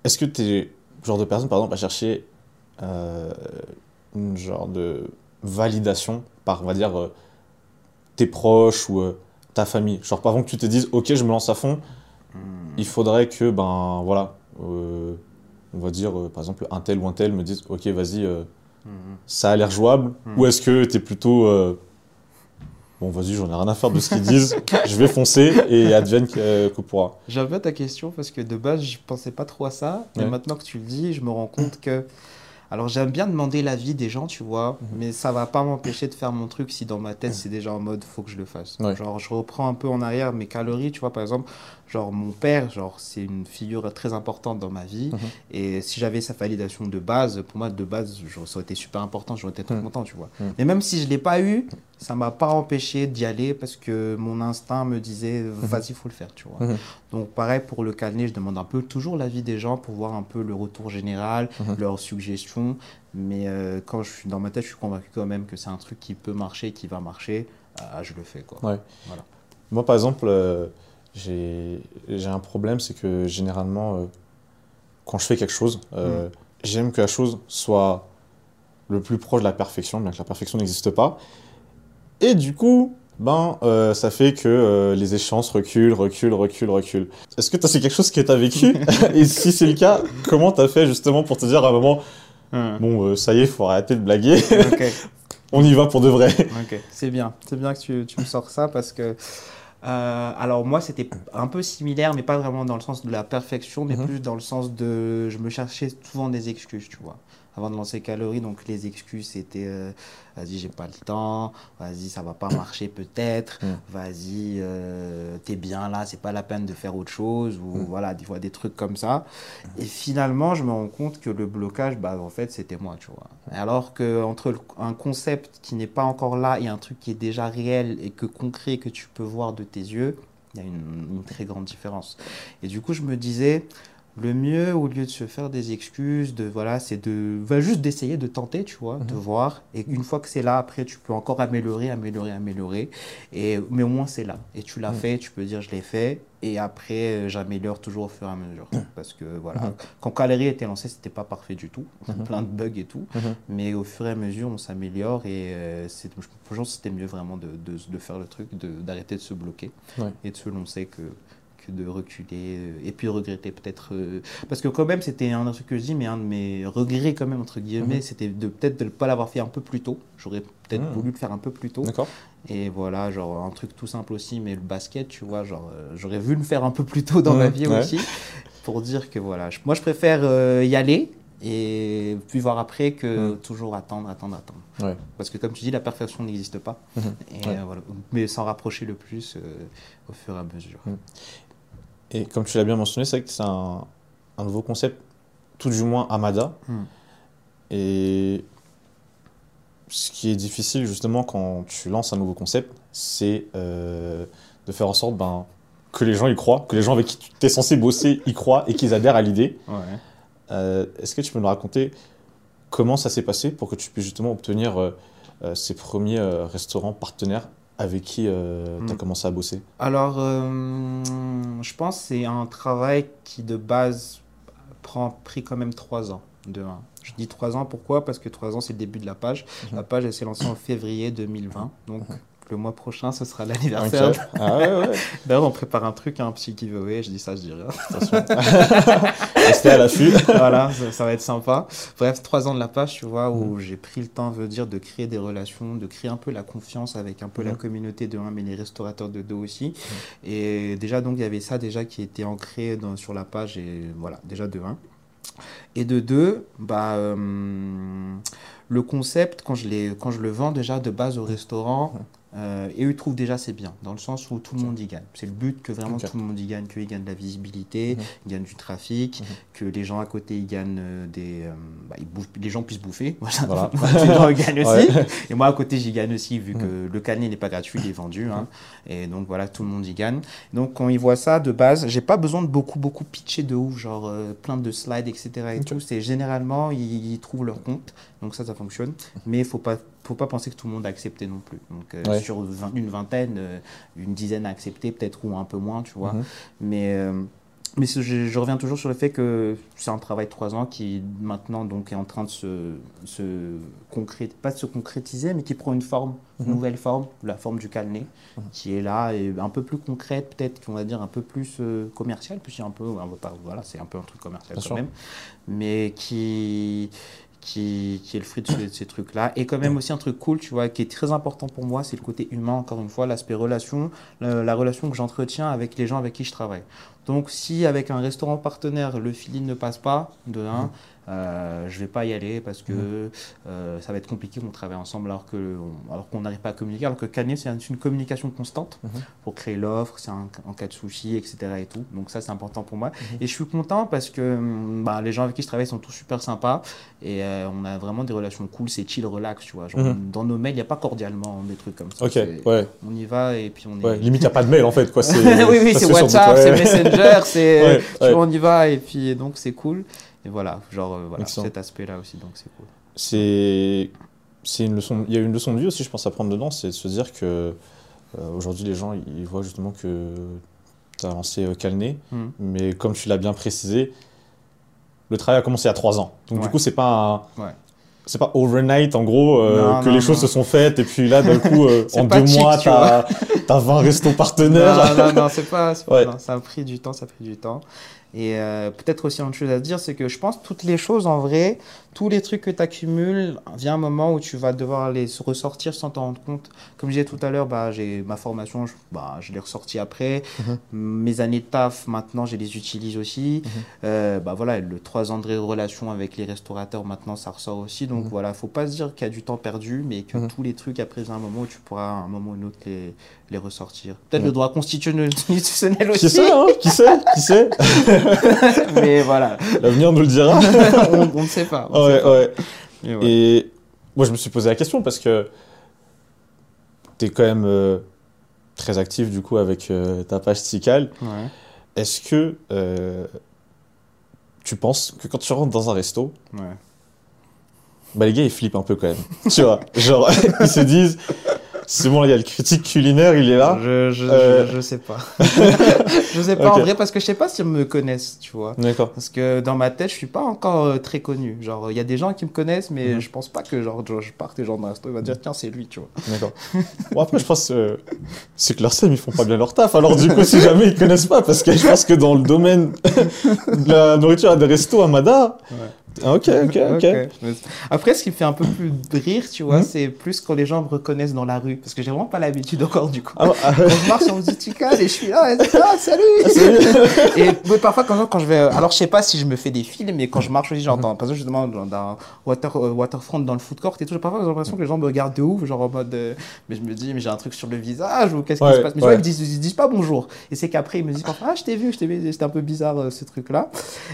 est-ce que tu es le genre de personne, par exemple, à chercher euh, une genre de validation par, on va dire, euh, tes proches ou ta famille. Genre, avant que tu te dises, ok, je me lance à fond, mmh. il faudrait que, ben voilà, euh, on va dire, euh, par exemple, un tel ou un tel me dise, ok, vas-y, euh, mmh. ça a l'air jouable. Mmh. Ou est-ce que tu es plutôt, bon, vas-y, j'en ai rien à faire de ce qu'ils disent, je vais foncer et advienne que, que pourra. J'avais ta question parce que de base, je pensais pas trop à ça. Mais maintenant que tu le dis, je me rends compte que. Alors j'aime bien demander l'avis des gens, tu vois, mmh. mais ça va pas m'empêcher de faire mon truc si dans ma tête c'est déjà en mode faut que je le fasse. Ouais. Genre je reprends un peu en arrière mes calories, tu vois, par exemple, genre mon père, genre c'est une figure très importante dans ma vie, mmh. et si j'avais sa validation de base, pour moi de base, genre, ça aurait été super important, j'aurais été très mmh. content, tu vois. Mais même si je l'ai pas eu, ça m'a pas empêché d'y aller parce que mon instinct me disait vas-y faut le faire, tu vois. Donc pareil pour le carnet, je demande un peu toujours l'avis des gens pour voir un peu le retour général, leurs suggestions mais euh, quand je suis dans ma tête, je suis convaincu quand même que c'est un truc qui peut marcher, qui va marcher, euh, je le fais. Quoi. Ouais. Voilà. Moi, par exemple, euh, j'ai un problème, c'est que généralement, euh, quand je fais quelque chose, mm. j'aime que la chose soit le plus proche de la perfection, bien que la perfection n'existe pas. Et du coup, ben, euh, ça fait que euh, les échéances reculent, reculent, reculent, reculent. Est-ce que c'est quelque chose que tu as vécu? Et si c'est le cas, comment tu as fait justement pour te dire à un moment, hum. bon, euh, ça y est, il faut arrêter de blaguer, okay. on y va pour de vrai Ok, c'est bien, c'est bien que tu, tu, me sors ça parce que. Alors moi c'était un peu similaire mais pas vraiment dans le sens de la perfection mais -hmm. plus dans le sens de je me cherchais souvent des excuses tu vois avant de lancer Calories. Donc les excuses c'était euh, vas-y j'ai pas le temps, vas-y ça va pas marcher peut-être, mmh. vas-y euh, t'es bien là, c'est pas la peine de faire autre chose ou mmh. voilà des fois des trucs comme ça. Et finalement je me rends compte que le blocage bah en fait c'était moi tu vois. Alors que entre un concept qui n'est pas encore là et un truc qui est déjà réel et que concret que tu peux voir de tes yeux, il y a une, une très grande différence. Et du coup je me disais le mieux, au lieu de se faire des excuses, de voilà, c'est de va juste d'essayer de tenter, tu vois, de voir. Et une fois que c'est là, après, tu peux encore améliorer, améliorer, améliorer. Et mais au moins c'est là. Et tu l'as mmh. fait, tu peux dire je l'ai fait. Et après, j'améliore toujours au fur et à mesure. Mmh. Parce que voilà, quand Calerie était lancé, c'était pas parfait du tout, plein de bugs et tout. Mais au fur et à mesure, on s'améliore et euh, c'est, je pense c'était mieux vraiment de, de, de, faire le truc, d'arrêter de, de, se bloquer ouais. et de se lancer que de reculer et puis regretter peut-être euh, parce que quand même c'était un truc que je dis mais un de mes regrets quand même entre guillemets mmh. c'était de peut-être de ne pas l'avoir fait un peu plus tôt j'aurais peut-être mmh. voulu le faire un peu plus tôt et voilà genre un truc tout simple aussi mais le basket tu vois genre euh, j'aurais vu le faire un peu plus tôt dans ma vie ouais. aussi pour dire que voilà je, moi je préfère euh, y aller et puis voir après que toujours attendre attendre attendre ouais. parce que comme tu dis la perfection n'existe pas et, ouais. voilà. mais s'en rapprocher le plus au fur et à mesure et comme tu l'as bien mentionné, c'est vrai que c'est un, un, nouveau concept, tout du moins Amada. Mm. Et ce qui est difficile justement quand tu lances un nouveau concept, c'est euh, de faire en sorte ben, que les gens y croient, que les gens avec qui tu es censé bosser y croient et qu'ils adhèrent à l'idée. Ouais. Euh, Est-ce que tu peux nous raconter comment ça s'est passé pour que tu puisses justement obtenir euh, ces premiers restaurants partenaires avec qui tu as Mm. commencé à bosser Alors, euh, je pense que c'est un travail qui de base prend pris quand même trois ans. De un. Je dis trois ans, pourquoi? Parce que trois ans, c'est le début de la page. Mhm. La page, elle s'est lancée en février 2020. Donc, le mois prochain, ce sera l'anniversaire. Ah ouais, ouais, D'ailleurs, on prépare un truc, un petit giveaway. Je dis ça, je dis rien. Restez à l'affût. voilà, ça, ça va être sympa. Bref, trois ans de la page, tu vois, où j'ai pris le temps, veut dire, de créer des relations, de créer un peu la confiance avec un peu la Mhm. communauté de un, mais les restaurateurs de deux aussi. Et déjà, donc, il y avait ça déjà qui était ancré dans, sur la page, et voilà, déjà de un. Et de deux, bah, euh, le concept, quand je, quand je le vends déjà de base au restaurant, euh, et eux trouvent déjà c'est bien, dans le sens où tout le monde y gagne. C'est le but que vraiment tout le monde y gagne, qu'ils gagnent de la visibilité, Mhm. ils gagnent du trafic, Mhm. que les gens à côté ils gagnent euh, des. euh, bah, ils bouffent- les gens puissent bouffer. Voilà. Les gens gagnent aussi. Ouais. Et moi à côté j'y gagne aussi, vu que le canet n'est pas gratuit, il est vendu. hein. Et donc voilà, tout le monde y gagne. Donc quand ils voient ça de base, j'ai pas besoin de beaucoup, beaucoup pitcher de ouf, genre euh, plein de slides, etc. Et tout. C'est généralement, ils, ils trouvent leur compte. Donc ça, ça fonctionne. Mais il faut pas, faut pas penser que tout le monde a accepté non plus. Donc euh, Ouais. sur vingt- une vingtaine, euh, une dizaine a accepté, peut-être ou un peu moins, tu vois. Mhm. Mais, euh, mais je, je reviens toujours sur le fait que c'est un travail de trois ans qui maintenant donc est en train de se, se concré- pas de se concrétiser, mais qui prend une forme, une Mhm. nouvelle forme, la forme du Calné, Mhm. qui est là et un peu plus concrète, peut-être qu'on va dire un peu plus euh, commercial, puis un peu, on va pas- voilà, c'est un peu un truc commercial Bien quand sûr. même, mais qui qui, qui est le fruit de, ce- de ces trucs-là. Et quand même aussi un truc cool, tu vois, qui est très important pour moi, c'est le côté humain, encore une fois, l'aspect relation, la, la relation que j'entretiens avec les gens avec qui je travaille. Donc si avec un restaurant partenaire, le feeling ne passe pas, de un, euh, je vais pas y aller parce que Mhm. euh, ça va être compliqué qu'on travaille ensemble alors on- alors qu'on n'arrive pas à communiquer. Alors que Canet, c'est un- c'est une communication constante Mhm. pour créer l'offre, c'est en cas de souci, etc. Et tout. Donc ça, c'est important pour moi. Mhm. Et je suis content parce que hum, bah, les gens avec qui je travaille sont tous super sympas et euh, on a vraiment des relations cool. C'est chill, relax, tu vois. Genre. Dans nos mails, il n'y a pas cordialement des trucs comme ça. Ok, ouais. On y va et puis on est. ouais. Limite, il n'y a pas de mail en fait. Quoi. Oui, oui, c'est WhatsApp, c'est. Messenger, c'est Ouais, tu ouais. vois, on y va et puis donc c'est cool. Et voilà, genre euh, voilà, Excellent. cet aspect-là aussi, donc c'est cool. C'est c'est une leçon. Il y a une leçon de vie aussi, je pense, à prendre dedans, c'est de se dire que euh, aujourd'hui les gens ils voient justement que tu as lancé euh, Calné, Mhm. mais comme tu l'as bien précisé, le travail a commencé a trois ans. Donc du coup c'est pas un- Ouais. c'est pas overnight en gros euh, Non, que non, les choses non. se sont faites et puis là d'un coup euh, en deux mois tu t'as as 20 restos partenaires. Non, non, non, c'est pas. pas- Ouais. ça a pris du temps, ça a pris du temps. Et euh, peut-être aussi une chose à dire, c'est que je pense que toutes les choses en vrai, tous les trucs que tu accumules, vient un moment où tu vas devoir les ressortir sans t'en rendre compte. Comme je disais tout à l'heure, bah, j'ai ma formation, je, bah, je l'ai ressortie après. Mhm. Mes années de taf, maintenant, je les utilise aussi. Mhm. Euh, bah, voilà, le 3 ans de relation avec les restaurateurs, maintenant, ça ressort aussi. Donc Mhm. voilà, faut pas se dire qu'il y a du temps perdu, mais que Mhm. tous les trucs, après, il y a un moment où tu pourras, à un moment ou un autre, les, les ressortir. Peut-être le droit constitutionnel aussi. Qui sait, hein Qui sait Qui sait mais voilà, L'avenir nous le dira. on, ne sait pas. on ouais, sait pas. ouais. Et moi, je me suis posé la question parce que tu es quand même euh, très actif du coup avec euh, ta page Tical. Ouais. Est-ce que euh, tu penses que quand tu rentres dans un resto, bah, les gars ils flippent un peu quand même Tu vois, genre ils se disent c'est bon, il y a le critique culinaire, il est là. Je, je, Euh. je, je sais pas. je sais pas en vrai parce que je sais pas s'ils me connaissent, tu vois. D'accord. Parce que dans ma tête, je suis pas encore euh, très connu. Genre, il y a des gens qui me connaissent, mais Mhm. je pense pas que genre, je parte et genre dans resto, il va dire tiens, c'est lui, tu vois. D'accord. Bon, après, je pense euh, c'est que leur SEM, ils font pas bien leur taf. Alors, du coup, si jamais ils connaissent pas, parce que je pense que dans le domaine de la nourriture à des restos à Mada. Ah, ok, ok, ok. Mais- Après, ce qui me fait un peu plus rire, tu vois, Mhm. c'est plus quand les gens me reconnaissent dans la rue. Parce que j'ai vraiment pas l'habitude encore du coup. Ah, ah, Quand je marche sur Zutical et je suis là, et je dis, ah, salut! et mais parfois, quand, quand je vais. Alors, je sais pas si je me fais des films, mais quand je marche aussi, j'entends. Par exemple, justement, dans, dans water, euh, Waterfront, dans le food court et tout, parfois, j'ai l'impression que les gens me regardent de ouf, genre en mode. euh, mais je me dis, mais j'ai un truc sur le visage, ou qu'est-ce qui se passe? Mais ouais. vois, ils me disent, ils disent pas bonjour. Et c'est qu'après, ils me disent ah, je t'ai vu, je t'ai vu, c'était un peu bizarre, euh, ce truc-là.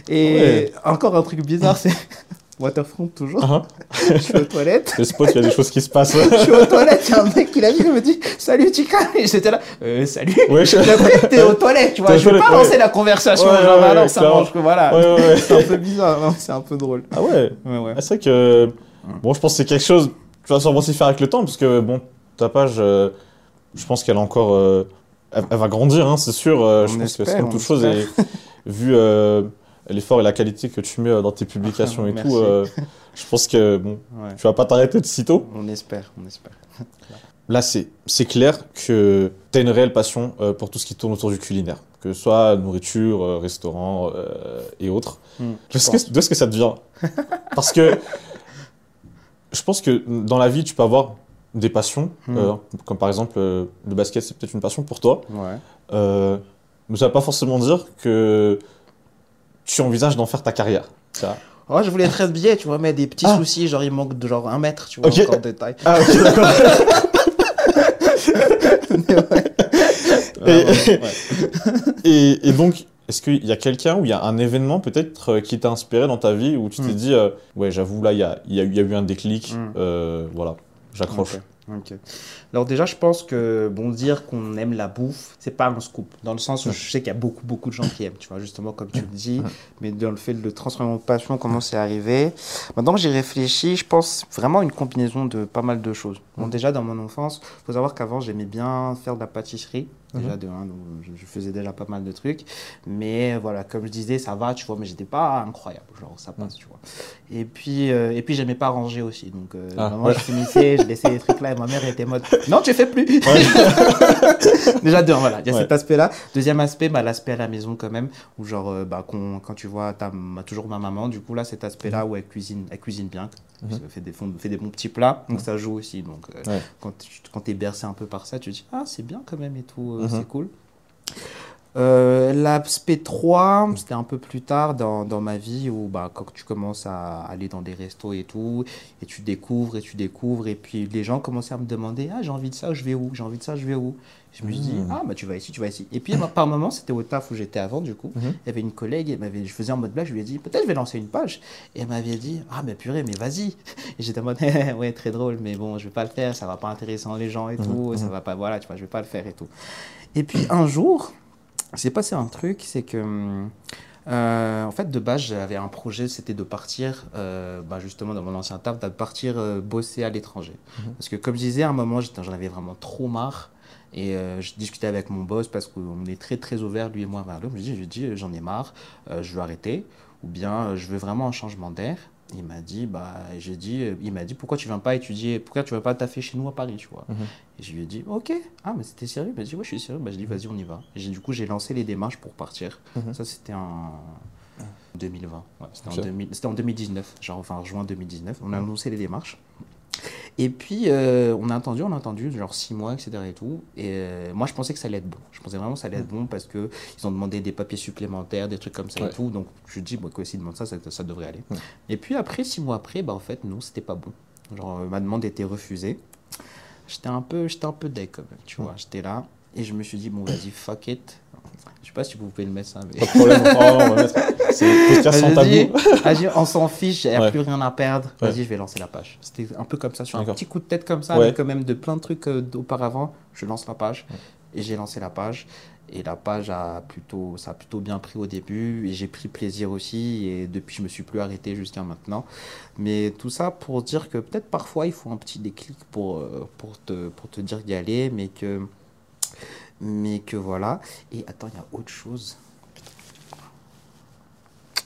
Et Ouais. encore un truc bizarre, c'est. Waterfront toujours. Ah, je suis aux toilettes. Le spot, il y a des choses qui se passent. je suis aux toilettes, il y a un mec qui l'a vu, il me dit Salut Tika Et j'étais là, euh, salut. Ouais, je- Après, t'es aux toilettes, tu vois. Je vais pas lancer la conversation. Ouais, genre, ah non, ça mange que voilà. C'est un peu bizarre, non, c'est un peu drôle. Ah ouais. Ouais. Ah, c'est vrai que. Bon, je pense que c'est quelque chose. Tu vas sûrement s'y faire avec le temps, parce que, bon, ta page, euh, je pense qu'elle a encore. euh, elle, elle va grandir, hein, c'est sûr. je On pense que espère, c'est comme toute chose. Et vu l'effort et la qualité que tu mets euh, dans tes publications et tout, euh, je pense que, bon, Ouais. tu vas pas t'arrêter de sitôt. On espère, on espère. Là, c'est clair que tu as une réelle passion euh, pour tout ce qui tourne autour du culinaire, que ce soit nourriture, euh, restaurant et autres. Hmm, D'où est-ce que, ça te vient? Parce que je pense que dans la vie, tu peux avoir des passions, Hmm. comme par exemple le basket, c'est peut-être une passion pour toi. Ouais. Mais ça ne veut pas forcément dire que tu envisages d'en faire ta carrière. Ça- Oh, je voulais 13 billets, tu vois, mais des petits Ah. soucis, genre il manque de genre un mètre, tu vois, Ok. encore de taille. Ah, ok, d'accord. Mais ouais. Et- Ouais, ouais, ouais. Et, et donc, est-ce qu'il y a quelqu'un ou il y a un événement peut-être euh, qui t'a inspiré dans ta vie où tu t'es Hmm. dit, euh, ouais, j'avoue, là, il y a, il y, a, eu- il y a eu un déclic, Hmm. euh, voilà, j'accroche. Ok, ok. Alors déjà, je pense que bon dire qu'on aime la bouffe, c'est pas un scoop. Dans le sens où je sais qu'il y a beaucoup, beaucoup de gens qui aiment, tu vois, justement comme tu le dis. Mais dans le fait de le transformer en passion, comment c'est arrivé Maintenant que j'y réfléchis, je pense vraiment une combinaison de pas mal de choses. Bon, déjà dans mon enfance, faut savoir qu'avant j'aimais bien faire de la pâtisserie. Déjà de un, donc, je, je faisais déjà pas mal de trucs. Mais voilà, comme je disais, ça va, tu vois, mais j'étais pas incroyable. Genre, ça passe, tu vois. Et puis, euh, et puis j'aimais pas ranger aussi. Donc, euh, Ah, ouais. je finissais, je laissais les trucs là et ma mère était mode Non, tu fais plus Déjà, deux, voilà, il y a Ouais. cet aspect-là. Deuxième aspect, bah, l'aspect à la maison quand même, où genre, euh, bah, quand tu vois ta, ma- toujours ma maman, du coup, là, cet aspect-là où elle cuisine, elle cuisine bien, Mhm. elle fait, des, fond- fait des bons petits plats, donc ça joue aussi. Donc, euh, quand tu quand es bercé un peu par ça, tu te dis Ah, c'est bien quand même et tout, euh, Mhm. c'est cool. Euh, L'aspect 3, c'était un peu plus tard dans, dans ma vie où bah, quand tu commences à aller dans des restos et tout, et tu découvres et tu découvres, et puis les gens commençaient à me demander Ah, j'ai envie de ça, je vais où J'ai envie de ça, je vais où? Je me suis dit Mhm. Ah, bah tu vas ici, tu vas ici. Et puis par moment, c'était au taf où j'étais avant, du coup. Mhm. Il y avait une collègue, elle m'avait, je faisais en mode blague, je lui ai dit Peut-être je vais lancer une page. Et elle m'avait dit Ah, mais purée, mais vas-y. Et j'étais en mode Ouais, très drôle, mais bon, je vais pas le faire, ça va pas intéresser les gens et tout, ça va pas, voilà, tu vois, je vais pas le faire et tout. Et puis un jour, s'est passé un truc, c'est que, hum, euh, en fait, de base, j'avais un projet, c'était de partir, euh, bah, justement, dans mon ancien taf, de partir euh, bosser à l'étranger. Parce que, comme je disais, à un moment, j'en avais vraiment trop marre. Et je discutais avec mon boss parce qu'on est très, très ouvert, lui et moi, vers. Je lui lui dis, j'en ai marre, je veux arrêter. Ou bien, je veux vraiment un changement d'air. Il m'a dit, bah, j'ai dit, il m'a dit, pourquoi tu viens pas étudier, pourquoi tu viens pas taffer chez nous à Paris, tu vois. Mhm. Et je lui ai dit, ok, ah, mais c'était sérieux Il m'a dit, ouais, je suis sérieux. Bah, je dis, vas-y, on y va. Et du coup, j'ai lancé les démarches pour partir. Mhm. Ça, c'était en 2020. Ouais, c'était, en 2000 c'était en 2019, genre, enfin, juin 2019. On a annoncé les démarches. Et puis, euh, on a attendu, on a attendu, genre six mois, etc. Et tout. Et euh, moi, je pensais que ça allait être bon. Je pensais vraiment que ça allait être bon parce qu'ils ont demandé des papiers supplémentaires, des trucs comme ça Ouais. et tout. Donc, je dis, bon, s'ils demandent ça, ça, ça devrait aller. Ouais. Et puis après, six mois après, bah, en fait, non, c'était pas bon. Genre, euh, ma demande était refusée. J'étais un peu, j'étais un peu deck quand même, tu vois. J'étais là et je me suis dit, bon, vas-y, fuck it. Je sais pas si vous pouvez le mettre ça, mais. Pas de problème, on va mettre. C'est sans tabou. on s'en fiche, il n'y a Ouais. plus rien à perdre. Ouais. Vas-y, je vais lancer la page. C'était un peu comme ça, sur un petit coup de tête comme ça, mais quand même de plein de trucs euh, d'auparavant. Je lance la page et j'ai lancé la page. Et la page a plutôt, ça a plutôt bien pris au début et j'ai pris plaisir aussi. Et depuis, je me suis plus arrêté jusqu'à maintenant. Mais tout ça pour dire que peut-être parfois il faut un petit déclic pour, euh, pour, te, pour te dire d'y aller, mais que, mais que voilà. Et attends, il y a autre chose.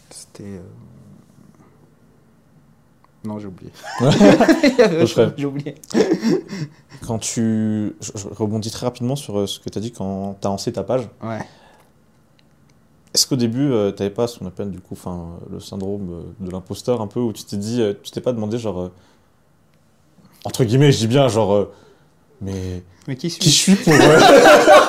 C'était. euh, Non, j'ai oublié. J'ai oublié. Quand tu. Je, rebondis très rapidement sur euh, ce que tu as dit quand tu as lancé ta page. Ouais. Est-ce qu'au début, tu n'avais pas ce qu'on appelle du coup le syndrome euh, de l'imposteur un peu, où tu t'es dit, euh, tu t'es pas demandé genre. euh, entre guillemets, je dis bien genre. Mais Mais qui qui je suis-je suis pour. euh,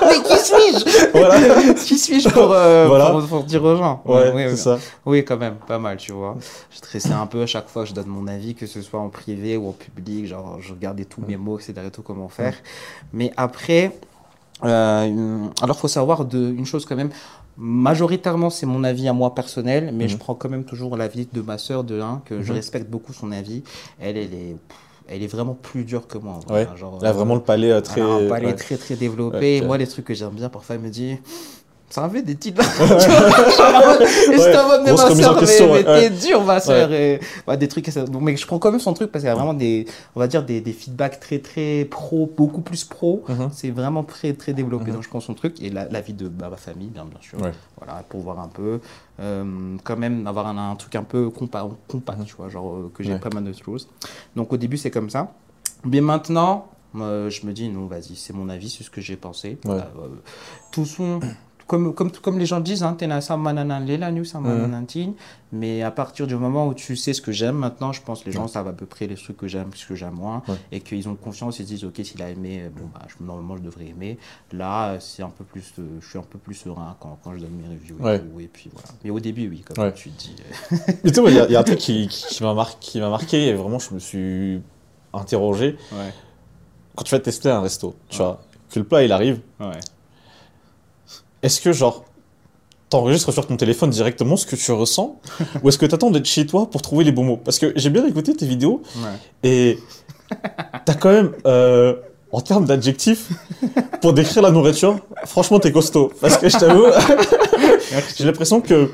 Mais qui suis-je? Voilà. Qui suis-je pour, euh, Voilà. pour, pour dire aux gens? Ouais, oui, ça. Oui, quand même, pas mal, tu vois. Je stressais un peu à chaque fois que je donne mon avis, que ce soit en privé ou en public. Genre, je regardais tous mes mots, etc. et tout, comment faire. Mais après, Euh, alors, faut savoir de, une chose quand même. Majoritairement, c'est mon avis à moi personnel, mais Mhm. je prends quand même toujours l'avis de ma sœur, de l'un, que je respecte beaucoup son avis. Elle, elle est, elle est vraiment plus dure que moi. Ouais. hein, genre, a vraiment le palais euh, très. un palais ouais. très très développé. Moi, les trucs que j'aime bien, parfois, elle me dit. Ça avait des titres et j'étais en mode, mais ma soeur, mais, t'es dur, ma soeur. Et, ouais, des trucs, mais je prends quand même son truc parce qu'il y a vraiment des, on va dire, des, des feedbacks très très pro, beaucoup plus pro. Mhm. C'est vraiment très très développé. Mhm. Donc je prends son truc et la, la vie de bah, ma famille, bien, bien sûr. Voilà, pour voir un peu. Euh, quand même, avoir un, un truc un peu compa compact, tu vois, genre euh, que j'ai Ouais. pas mal de choses. Donc au début, c'est comme ça. Mais maintenant, euh, je me dis, non, vas-y, c'est mon avis, c'est ce que j'ai pensé. Ouais. Euh, tout son. Comme, comme, comme les gens disent, hein, tin. mais à partir du moment où tu sais ce que j'aime, maintenant, je pense que les gens savent à peu près les trucs que j'aime, ce que j'aime moins, Ouais. et qu'ils ont confiance, ils se disent, ok, s'il a aimé, euh, bon, bah, je- normalement, je devrais aimer. Là, c'est un peu plus, euh, je suis un peu plus serein quand, quand je donne mes reviews et Ouais. tout, et puis voilà. Mais au début, oui, comme Ouais. tu dis. euh, Mais tu il y, a- il y a un truc qui, m'a marqué, et vraiment, je me suis interrogé. Quand tu vas tester un resto, tu vois, que le plat il arrive, ouais. Est-ce que genre. T'enregistres sur ton téléphone directement ce que tu ressens ou est-ce que t'attends d'être chez toi pour trouver les bons mots? Parce que j'ai bien écouté tes vidéos ouais. et t'as quand même, euh, en termes d'adjectifs, pour décrire la nourriture, franchement t'es costaud. Parce que je t'avoue, j'ai l'impression que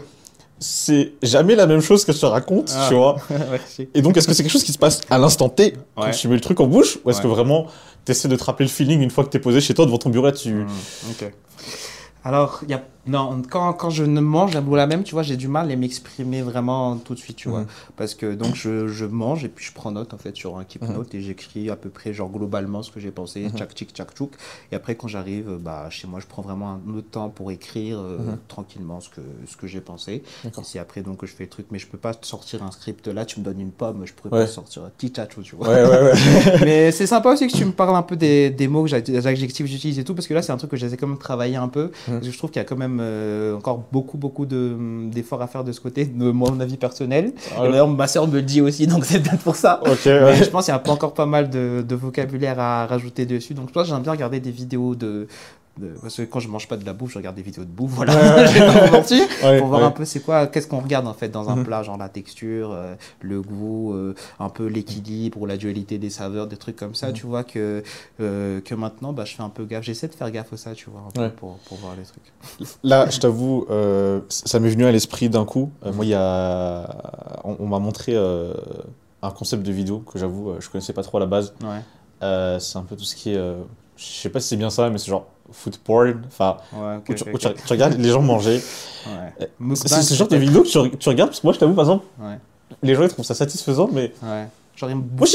c'est jamais la même chose que tu racontes, Ah. tu vois. Merci. Et donc, est-ce que c'est quelque chose qui se passe à l'instant T quand Ouais. tu mets le truc en bouche Ou est-ce Ouais. que vraiment tu essaies de te rappeler le feeling une fois que tu es posé chez toi devant ton bureau et tu... Ok. Alors, il y a... non, quand, quand je ne mange, la même, tu vois, j'ai du mal à m'exprimer vraiment tout de suite, tu vois. Mhm. Parce que donc, je, je mange et puis je prends note, en fait, sur un keep Mhm. note et j'écris à peu près, genre, globalement ce que j'ai pensé, Mhm. tchac, tchic, tchac, tchouk. Et après, quand j'arrive, bah, chez moi, je prends vraiment un autre temps pour écrire euh, Mhm. tranquillement ce que, ce que j'ai pensé. Et c'est après, donc, que je fais le truc. Mais je peux pas sortir un script là, tu me donnes une pomme, je pourrais Ouais. pas sortir un petit tchachou, tu vois. Ouais, ouais, ouais. Mais c'est sympa aussi que tu me parles un peu des, des mots, des adjectifs que j'utilise et tout, parce que là, c'est un truc que j'essaie quand même de travailler un peu. Parce que je trouve qu'il y a quand même euh, encore beaucoup, beaucoup de- d'efforts à faire de ce côté, de mon avis personnel. Ah Et d'ailleurs, ma soeur me le dit aussi, donc c'est peut-être pour ça. Mais je pense qu'il y a pas encore pas mal de, de vocabulaire à rajouter dessus. Donc, toi, j'aime bien regarder des vidéos de. De- parce que quand je mange pas de la bouffe, je regarde des vidéos de bouffe, voilà. Ouais, ouais. je vais pas vous mentir Ouais, pour voir ouais. un peu c'est quoi, qu'est-ce qu'on regarde en fait dans un Mhm. plat, genre la texture, euh, le goût, euh, un peu l'équilibre ou la dualité des saveurs, des trucs comme ça. Mhm. Tu vois que, euh, que maintenant, bah, je fais un peu gaffe. J'essaie de faire gaffe à ça, tu vois, un peu pour, pour voir les trucs. Là, je t'avoue, ça m'est venu à l'esprit d'un coup. Moi, il y a... On, on m'a montré un concept de vidéo que j'avoue, je connaissais pas trop à la base. Ouais. C'est un peu tout ce qui est... euh, Je sais pas si c'est bien ça, mais c'est genre food porn. Enfin, Ouais, ok, où tu, ok, où tu- ok. tu regardes les gens manger. Ouais. C'est ce genre de vidéo que tu, re- tu regardes parce que moi, je t'avoue, par exemple, Ouais. les gens ils trouvent ça satisfaisant, mais Ouais. Genre, il me Moi,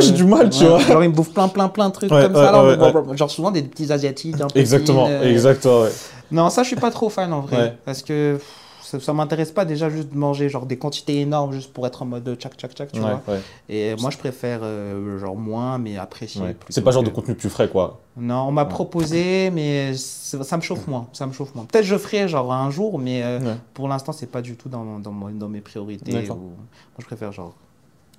j'ai- de- du mal, tu vois. Genre, il me bouffe plein, plein, plein de trucs comme ça. Genre, souvent des petits asiatiques un peu. exactement, euh, exactement, ouais. Non, ça, je suis pas trop fan en vrai. Parce que pff, ça, ça m'intéresse pas déjà juste de manger genre des quantités énormes juste pour être en mode tchac tchac tchac, tu Ouais, vois. ouais, Et moi, je préfère euh, genre moins, mais apprécier. ouais. C'est pas genre que- de contenu plus frais, quoi. Non, on m'a proposé, mais ça me chauffe moins. Ça me chauffe moins. Peut-être je ferai genre un jour, mais euh, pour l'instant, c'est pas du tout dans, dans, dans mes priorités. Ou- Moi, je préfère genre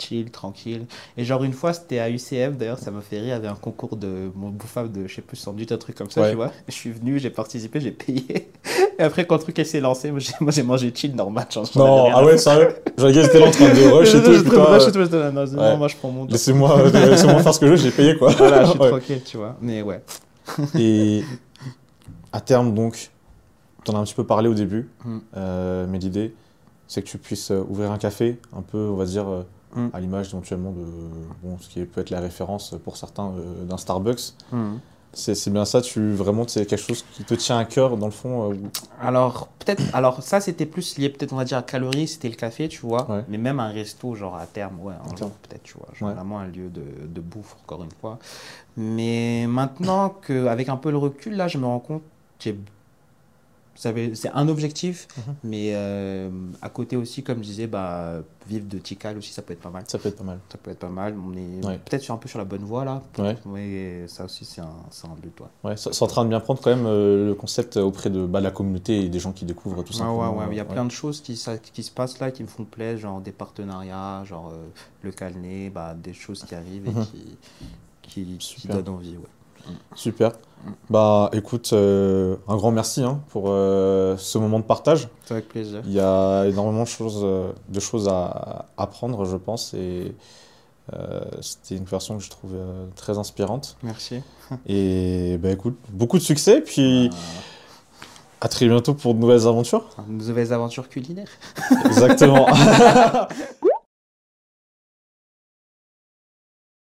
chill, tranquille. Et genre une fois, c'était à UCM, d'ailleurs, ça m'a fait rire, il y avait un concours de mon bouffable de, je sais plus, sandwich, un truc comme ça, Ouais. tu vois. Je suis venu, j'ai participé, j'ai payé. Et après, quand le truc s'est lancé, moi, j'ai- mangé chill, normal. genre, Non, ah ouais, sérieux? Étaient là en train de rush et tout, Je rush et tout, j'étais non, non, ouais. moi je prends mon laissez-moi euh, laissez-moi faire ce que je veux, j'ai payé, quoi. Voilà, je suis Ouais. tranquille, tu vois. Mais ouais. Et à terme, donc, t'en as un petit peu parlé au début, Mm. euh, mais l'idée, c'est que tu puisses euh, ouvrir un café, un peu, on va dire, euh, Mm. à l'image éventuellement de bon, ce qui peut être la référence pour certains euh, d'un Starbucks. C'est c'est bien ça, tu vraiment, c'est quelque chose qui te tient à cœur, dans le fond. euh, Alors, peut-être, alors ça c'était plus lié peut-être on va dire à calories, c'était le café, tu vois. Ouais. Mais même un resto, genre à terme, ouais, un Ok. jour peut-être, tu vois. Genre Ouais. vraiment un lieu de, de bouffe, encore une fois. Mais maintenant qu'avec un peu le recul, là, je me rends compte que j'ai- c'est un objectif, Mhm. mais euh, à côté aussi, comme je disais, bah, vivre de Tikal aussi, ça peut être pas mal. Ça peut être pas mal. Ça peut être pas mal. On est Ouais. peut-être un peu sur la bonne voie là. Ouais. Mais ça aussi, c'est un, un but, ouais. Ouais, c'est en train de bien prendre quand même euh, le concept auprès de bah, la communauté et des gens qui découvrent tout simplement. ouais, ouais, il y a plein de choses qui, ça- qui se passent là qui me font plaisir, genre des partenariats, genre euh, le calné, bah, des choses qui arrivent et Mhm. qui, qui, donnent envie. Ouais. Super. Bah écoute, euh, un grand merci hein, pour euh, ce moment de partage. C'est avec plaisir. Il y a énormément de choses, euh, de choses à apprendre, je pense, et c'était une version que je trouvais très inspirante. Merci. Et bah écoute, beaucoup de succès, puis à très bientôt pour de nouvelles aventures. De nouvelles aventures culinaires. Exactement.